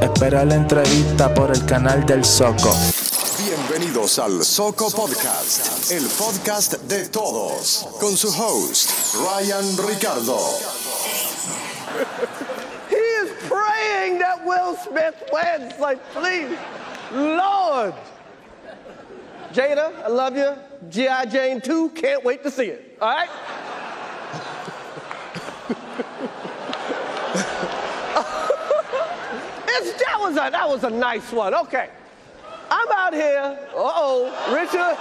Espera la entrevista por el canal del Soco. Bienvenidos al Soco Podcast, el podcast de todos, con su host, Ryan Ricardo. He is praying that Will Smith wins. Like, please, Lord. Jada, I love you. G.I. Jane 2, can't wait to see it. All right? Was a, that was a nice one. Okay. I'm out here. Uh oh, Richard.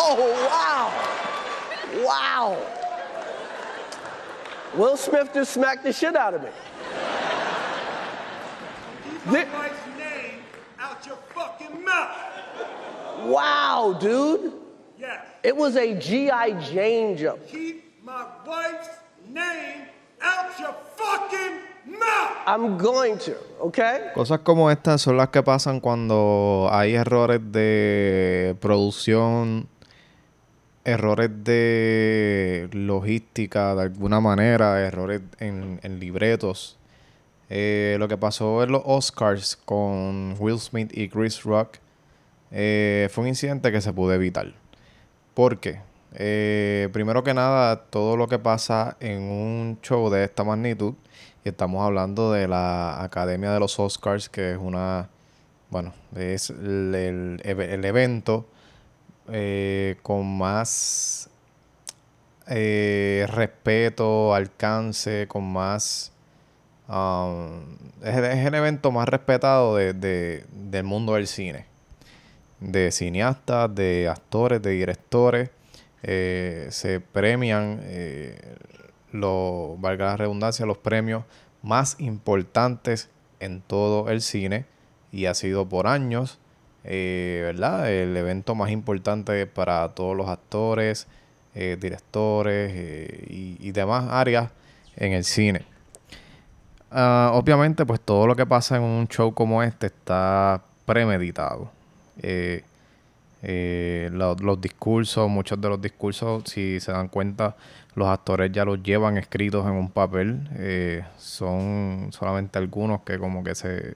oh, wow. Wow. Will Smith just smacked the shit out of me. Keep my wife's name out your fucking mouth. Wow, dude. Yes. It was a G.I. Jane jump. Keep my wife's name out your fucking mouth. I'm going to, okay? Cosas como estas son las que pasan cuando hay errores de producción, errores de logística de alguna manera, errores en, en libretos. Eh, lo que pasó en los Oscars con Will Smith y Chris Rock eh, fue un incidente que se pudo evitar. ¿Por qué? Eh, primero que nada, todo lo que pasa en un show de esta magnitud, y estamos hablando de la Academia de los Oscars, que es una, bueno, es el, evento eh, con más eh, respeto, alcance, con más... um, es, es el evento más respetado de- del mundo del cine de cineastas, de actores, de directores. Eh, se premian, eh, valga la redundancia, los premios más importantes en todo el cine y ha sido por años, eh, ¿verdad? El evento más importante para todos los actores, eh, directores y, y demás áreas en el cine. Ah, obviamente, pues todo lo que pasa en un show como este está premeditado. Eh, lo- los discursos, muchos de los discursos, si se dan cuenta, los actores ya los llevan escritos en un papel. Eh, son solamente algunos que como que se,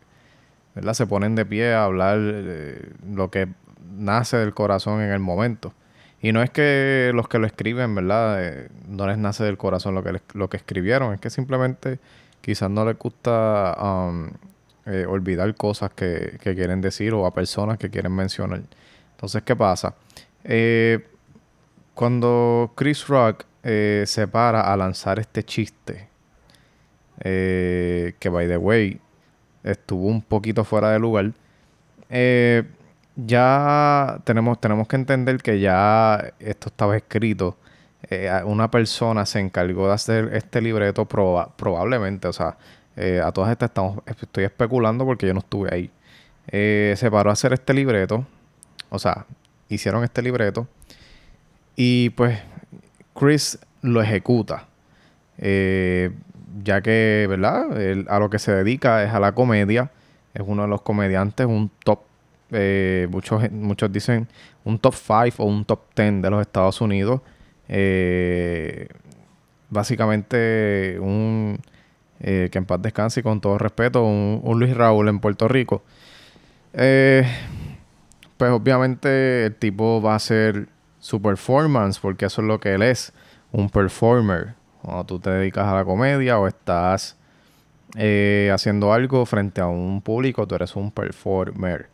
¿verdad? se ponen de pie a hablar eh, lo que nace del corazón en el momento. Y no es que los que lo escriben, ¿verdad? Eh, no les nace del corazón lo que, les- lo que escribieron, es que simplemente quizás no les gusta um, olvidar cosas que quieren decir o a personas que quieren mencionar. Entonces, ¿qué pasa? Eh, cuando Chris Rock eh, se para a lanzar este chiste, eh, que by the way estuvo un poquito fuera de lugar, eh, ya tenemos, tenemos que entender que ya esto estaba escrito. Una persona se encargó de hacer este libreto proba- probablemente, o sea, a todas estas estamos, estoy especulando porque yo no estuve ahí. Se paró a hacer este libreto, o sea, hicieron este libreto y pues Chris lo ejecuta. Eh, ya que, ¿verdad? A lo que se dedica es a la comedia. Es uno de los comediantes, un top, eh, muchos, muchos dicen un top 5 o un top 10 de los Estados Unidos. Eh, básicamente un, eh, que en paz descanse y con todo respeto, un, un Luis Raúl en Puerto Rico. Eh, pues obviamente el tipo va a hacer su performance, porque eso es lo que él es, un performer. Cuando tú te dedicas a la comedia o estás eh, haciendo algo frente a un público, tú eres un performer.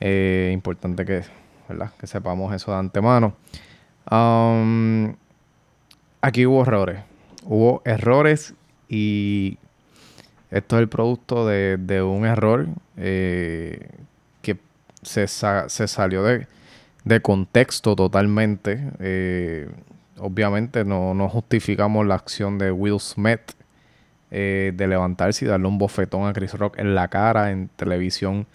Eh, importante que, ¿verdad? que sepamos eso de antemano. Um, aquí hubo errores. Hubo errores y esto es el producto de, un error eh, se, se salió de, de contexto totalmente. Eh, obviamente no, no justificamos la acción de Will Smith eh, de levantarse y darle un bofetón a Chris Rock en la cara en televisión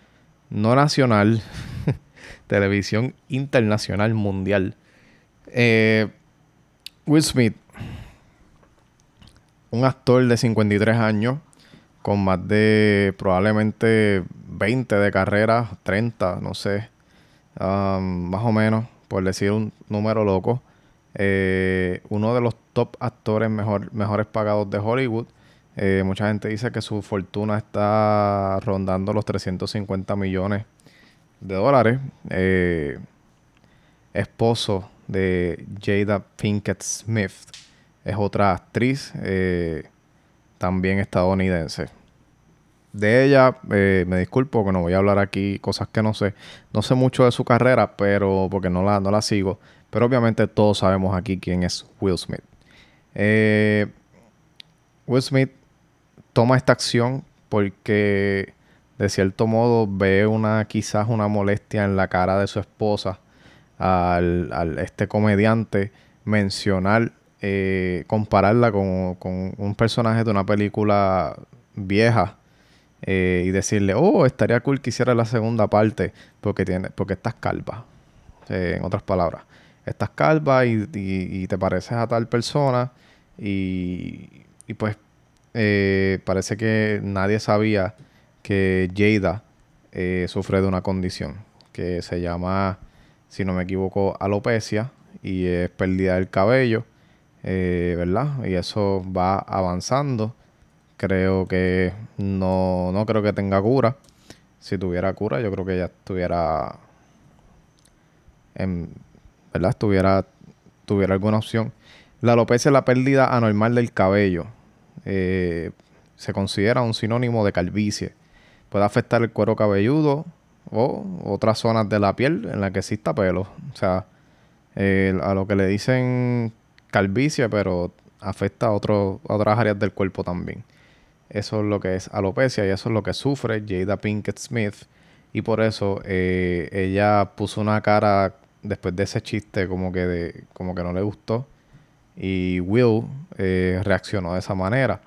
no nacional, televisión internacional mundial. Eh, Will Smith, un actor de 53 años, con más de probablemente 20 de carrera, 30, no sé, um, más o menos, por decir un número loco. Eh, uno de los top actores mejor, mejores pagados de Hollywood. Eh, mucha gente dice que su fortuna está rondando los 350 millones de dólares. Eh, esposo de Jada Pinkett Smith es otra actriz también estadounidense. De ella, me disculpo que no voy a hablar aquí cosas que no sé. No sé mucho de su carrera, pero porque no la, no la sigo. Pero obviamente todos sabemos aquí quién es Will Smith. Will Smith toma esta acción porque de cierto modo ve una quizás una molestia en la cara de su esposa al, este comediante mencionar eh, compararla con, un personaje de una película vieja eh, y decirle oh estaría cool que hiciera la segunda parte porque tiene porque estás calva eh, en otras palabras estás calva y, y, te pareces a tal persona y, y pues eh, parece que nadie sabía que Jada sufre de una condición que se llama, si no me equivoco, alopecia y es pérdida del cabello, ¿verdad? Y eso va avanzando. Creo que no, no creo que tenga cura. Si tuviera cura, yo creo que ya estuviera, en, ¿verdad? Estuviera, tuviera alguna opción. La alopecia es la pérdida anormal del cabello eh, se considera un sinónimo de calvicie. Puede afectar el cuero cabelludo o otras zonas de la piel en la que exista pelo. O sea, a lo que le dicen calvicie, pero afecta a, otras áreas del cuerpo también. Eso es lo que es alopecia y eso es lo que sufre Jada Pinkett Smith. Y por eso eh, ella puso una cara después de ese chiste como que, de, como que no le gustó y Will eh, reaccionó de esa manera.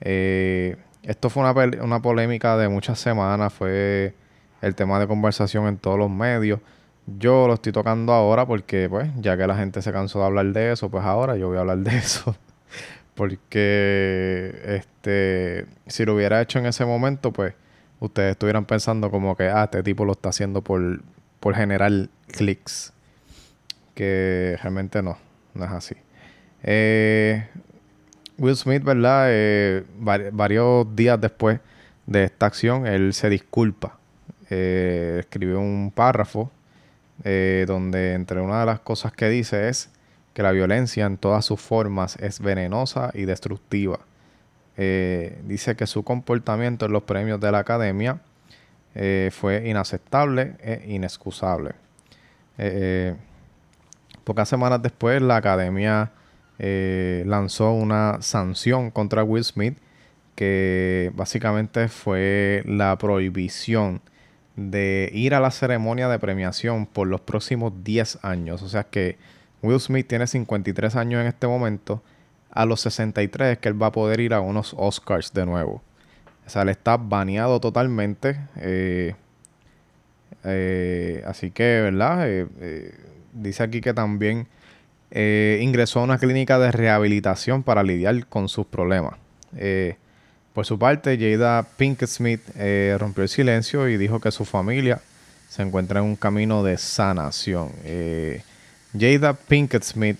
Eh, esto fue una, una, polémica de muchas semanas, fue el tema de conversación en todos los medios. Yo lo estoy tocando ahora porque, pues, ya que la gente se cansó de hablar de eso, pues ahora yo voy a hablar de eso. Porque, este, si lo hubiera hecho en ese momento, pues, ustedes estuvieran pensando como que, ah, este tipo lo está haciendo por, por generar clics. Que realmente no, no es así. Eh, Will Smith, ¿verdad? Eh, varios días después de esta acción, él se disculpa. Eh, escribió un párrafo donde entre una de las cosas que dice es que la violencia en todas sus formas es venenosa y destructiva. dice que su comportamiento en los premios de la academia fue inaceptable e inexcusable. pocas semanas después, la academia eh, lanzó una sanción contra Will Smith que básicamente fue la prohibición de ir a la ceremonia de premiación por los próximos 10 años. O sea que Will Smith tiene 53 años en este momento. A los 63 es que él va a poder ir a unos Oscars de nuevo. O sea, él está baneado totalmente. Eh, eh, así que, ¿verdad? dice aquí que también eh, ingresó a una clínica de rehabilitación para lidiar con sus problemas. Eh, por su parte, Jada Pinkett Smith eh, rompió el silencio y dijo que su familia se encuentra en un camino de sanación. Jada Pinkett Smith,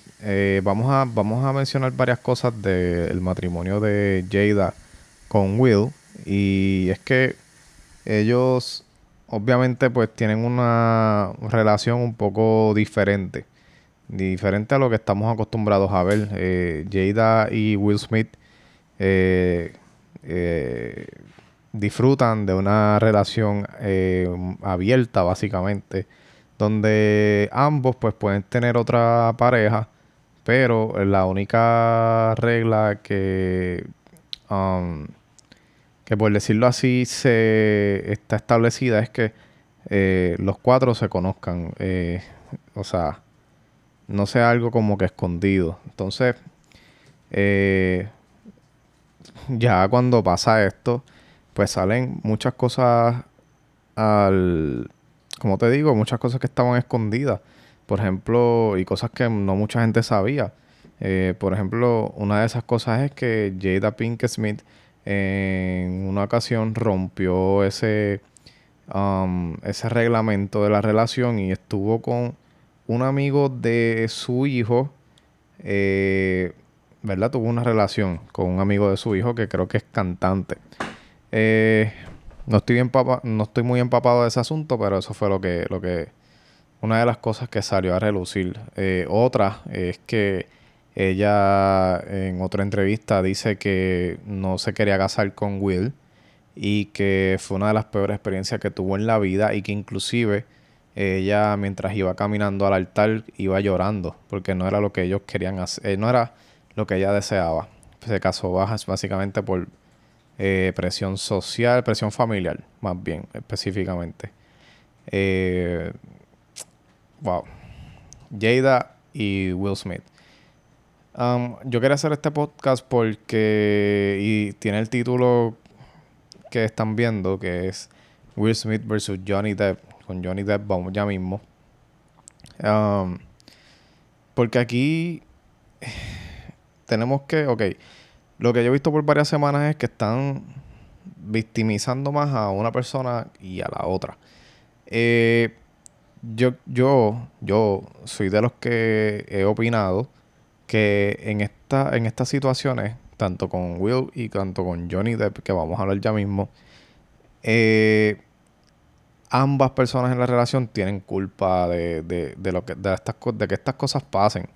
vamos, a, vamos a mencionar varias cosas del matrimonio de Jada con Will. Y es que ellos obviamente pues tienen una relación un poco diferente. Diferente a lo que estamos acostumbrados a ver. Eh, Jada y Will Smith eh, eh, disfrutan de una relación abierta, básicamente, donde ambos pues pueden tener otra pareja, pero la única regla que, um, que por decirlo así, se está establecida es que los cuatro se conozcan. o sea, no sea algo como que escondido. Entonces, eh, ya cuando pasa esto, pues salen muchas cosas al, como te digo, muchas cosas que estaban escondidas. Por ejemplo, y cosas que no mucha gente sabía. Eh, por ejemplo, una de esas cosas es que Jada Pinkett Smith en una ocasión rompió ese, um, ese reglamento de la relación y estuvo con un amigo de su hijo, eh, ¿verdad? Tuvo una relación con un amigo de su hijo que creo que es cantante. No estoy no estoy muy empapado de ese asunto, pero eso fue lo que, lo que, una de las cosas que salió a relucir. Eh, otra es que ella en otra entrevista dice que no se quería casar con Will y que fue una de las peores experiencias que tuvo en la vida y que inclusive ella mientras iba caminando al altar iba llorando porque no era lo que ellos querían hacer, eh, no era lo que ella deseaba. Se casó bajas básicamente por eh, presión social, presión familiar, más bien específicamente. Eh, wow. Jada y Will Smith. Um, yo quería hacer este podcast porque y tiene el título que están viendo que es Will Smith versus Johnny Depp con Johnny Depp vamos ya mismo um, porque aquí tenemos que ok lo que yo he visto por varias semanas es que están victimizando más a una persona y a la otra eh, yo yo yo soy de los que he opinado que en, esta, en estas situaciones, tanto con Will y tanto con Johnny Depp, que vamos a hablar ya mismo, eh, ambas personas en la relación tienen culpa de, de, lo que, de, estas, de que estas cosas pasen.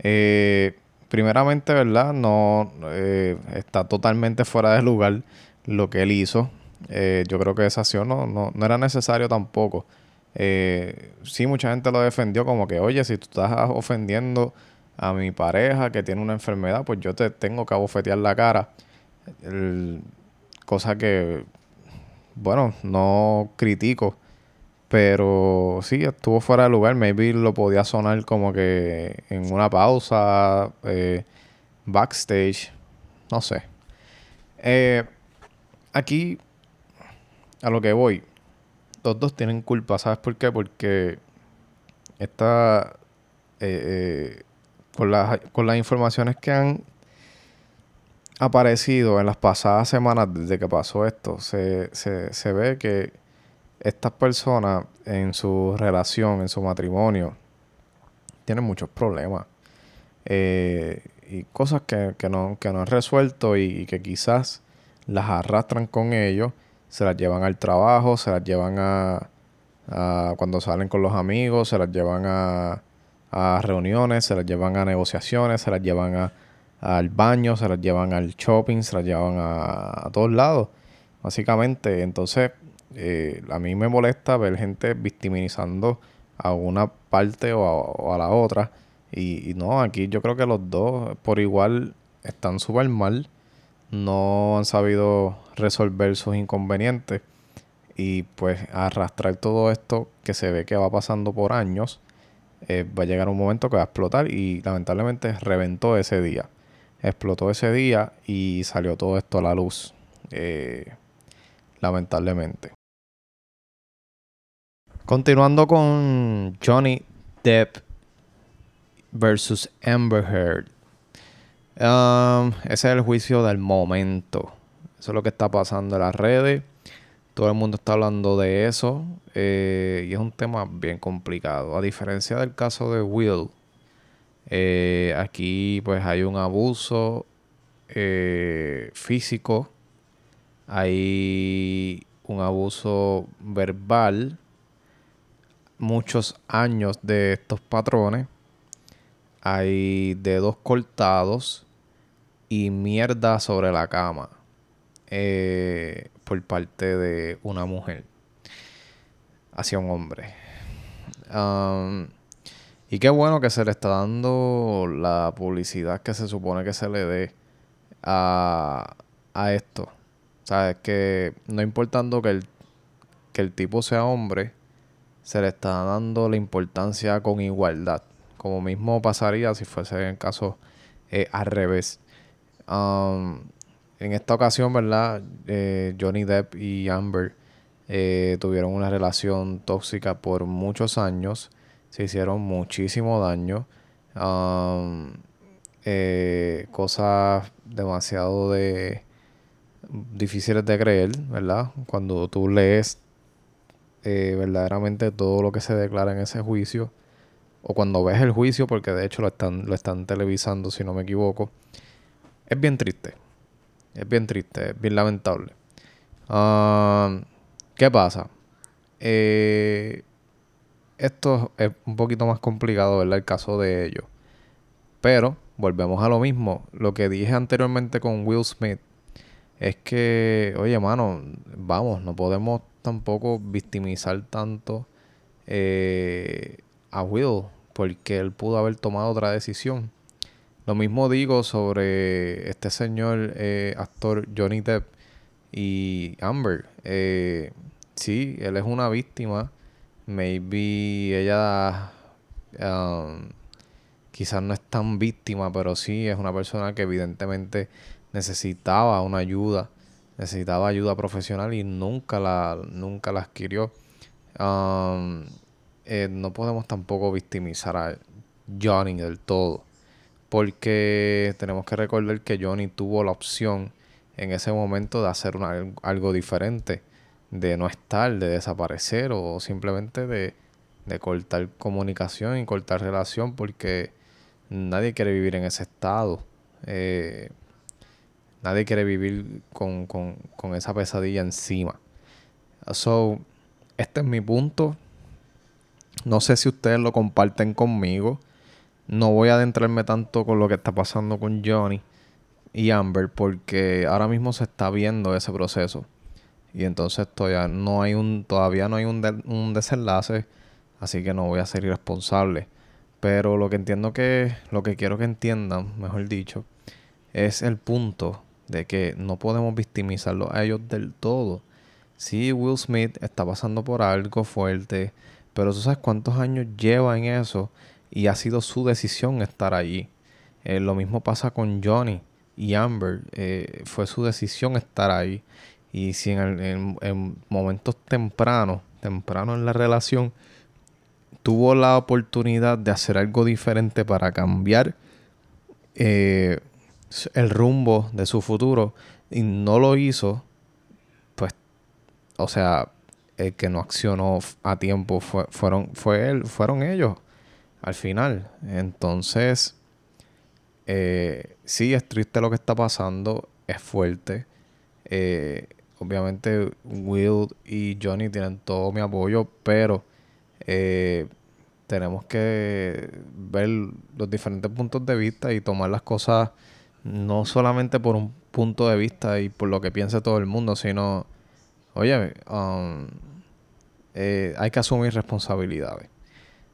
Eh, primeramente, ¿verdad? No eh, está totalmente fuera de lugar lo que él hizo. yo creo que esa acción no, no, no era necesario tampoco. sí, mucha gente lo defendió como que, oye, si tú estás ofendiendo a mi pareja que tiene una enfermedad, pues yo te tengo que abofetear la cara. cosa que, bueno, no critico. Pero sí, estuvo fuera de lugar. Maybe lo podía sonar como que en una pausa, eh, backstage, no sé. Eh, aquí, a lo que voy, los dos tienen culpa. ¿Sabes por qué? Porque esta eh, con, con las informaciones que han aparecido en las pasadas semanas desde que pasó esto, se, se, ve que estas personas en su relación, en su matrimonio, tienen muchos problemas. Eh, y cosas que, no, que no han resuelto y, que quizás las arrastran con ellos, se las llevan al trabajo, se las llevan a, a cuando salen con los amigos, se las llevan a, a reuniones, se las llevan a negociaciones, se las llevan al baño, se las llevan al shopping, se las llevan a, todos lados, básicamente. Entonces, eh, a mí me molesta ver gente victimizando a una parte o a, la otra. Y, no, aquí yo creo que los dos por igual están súper mal. No han sabido resolver sus inconvenientes. Y pues arrastrar todo esto que se ve que va pasando por años eh, va a llegar un momento que va a explotar y lamentablemente reventó ese día. Explotó ese día y salió todo esto a la luz. Eh, lamentablemente. Continuando con Johnny Depp versus Amber Heard. Um, ese es el juicio del momento. Eso es lo que está pasando en las redes. Todo el mundo está hablando de eso eh, y es un tema bien complicado. A diferencia del caso de Will, eh, aquí pues hay un abuso eh, físico, hay un abuso verbal, muchos años de estos patrones, hay dedos cortados y mierda sobre la cama. Eh, por parte de una mujer hacia un hombre. Um, y qué bueno que se le está dando la publicidad que se supone que se le dé a, a esto. Sabes que no importando que el, que el tipo sea hombre, se le está dando la importancia con igualdad. Como mismo pasaría si fuese en caso eh, al revés. En esta ocasión, ¿verdad? Eh, Johnny Depp y Amber eh, tuvieron una relación tóxica por muchos años. Se hicieron muchísimo daño. Cosas demasiado de difíciles de creer, ¿verdad? Cuando tú lees verdaderamente todo lo que se declara en ese juicio o cuando ves el juicio, porque de hecho lo están, lo están televisando, si no me equivoco, es bien triste. Es bien triste, es bien lamentable. Ah, ¿Qué pasa? Eh, esto es un poquito más complicado, ¿verdad? El caso de ellos. Pero volvemos a lo mismo. Lo que dije anteriormente con Will Smith es que, oye, mano, vamos, no podemos tampoco victimizar tanto eh, a Will porque él pudo haber tomado otra decisión. Lo mismo digo sobre este señor eh, actor Johnny Depp y Amber. Eh, sí, él es una víctima. Maybe ella um, quizás no es tan víctima, pero sí es una persona que evidentemente necesitaba una ayuda, necesitaba ayuda profesional y nunca la, nunca adquirió. Eh, no podemos tampoco victimizar a Johnny del todo. Porque tenemos que recordar que Johnny tuvo la opción en ese momento de hacer algo diferente, de no estar, de desaparecer o simplemente de, cortar comunicación y cortar relación porque nadie quiere vivir en ese estado. Eh, nadie quiere vivir con, con esa pesadilla encima. So, este es mi punto. No sé si ustedes lo comparten conmigo. No voy a adentrarme tanto con lo que está pasando con Johnny y Amber porque ahora mismo se está viendo ese proceso. Y entonces todavía no hay un, todavía no hay un, un desenlace, así que no voy a ser irresponsable. Pero lo que entiendo que, lo que quiero que entiendan, mejor dicho, es el punto de que no podemos victimizarlos a ellos del todo. Si Will Smith está pasando por algo fuerte, pero tú sabes cuántos años lleva en eso y ha sido su decisión estar allí. Eh, lo mismo pasa con Johnny y Amber. Eh, fue su decisión estar ahí. Y si en, momentos tempranos, temprano en la relación, tuvo la oportunidad de hacer algo diferente para cambiar eh, el rumbo de su futuro y no lo hizo, pues, o sea, el que no accionó a tiempo fue, fueron, fue él, fueron ellos al final. Entonces, eh, sí, es triste lo que está pasando, es fuerte. Eh, obviamente Will y Johnny tienen todo mi apoyo, pero eh, tenemos que ver los diferentes puntos de vista y tomar las cosas no solamente por un punto de vista y por lo que piense todo el mundo, sino oye, um, eh, hay que asumir responsabilidades.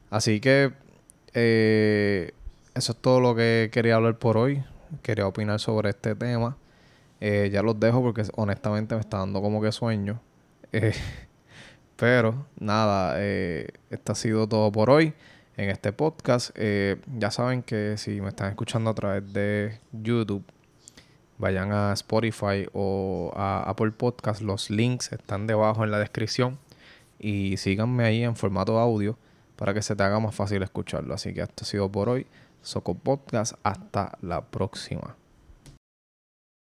Así que eh, eso es todo lo que quería hablar por hoy. Quería opinar sobre este tema. Eh, ya los dejo porque honestamente me está dando como que sueño. pero nada, esto ha sido todo por hoy en este podcast. ya saben que si me están escuchando a través de YouTube, vayan a Spotify o a Apple Podcast. Los links están debajo en la descripción. Y síganme ahí en formato audio para que se te haga más fácil escucharlo. Así que esto ha sido por hoy. Soco Podcast. Hasta la próxima.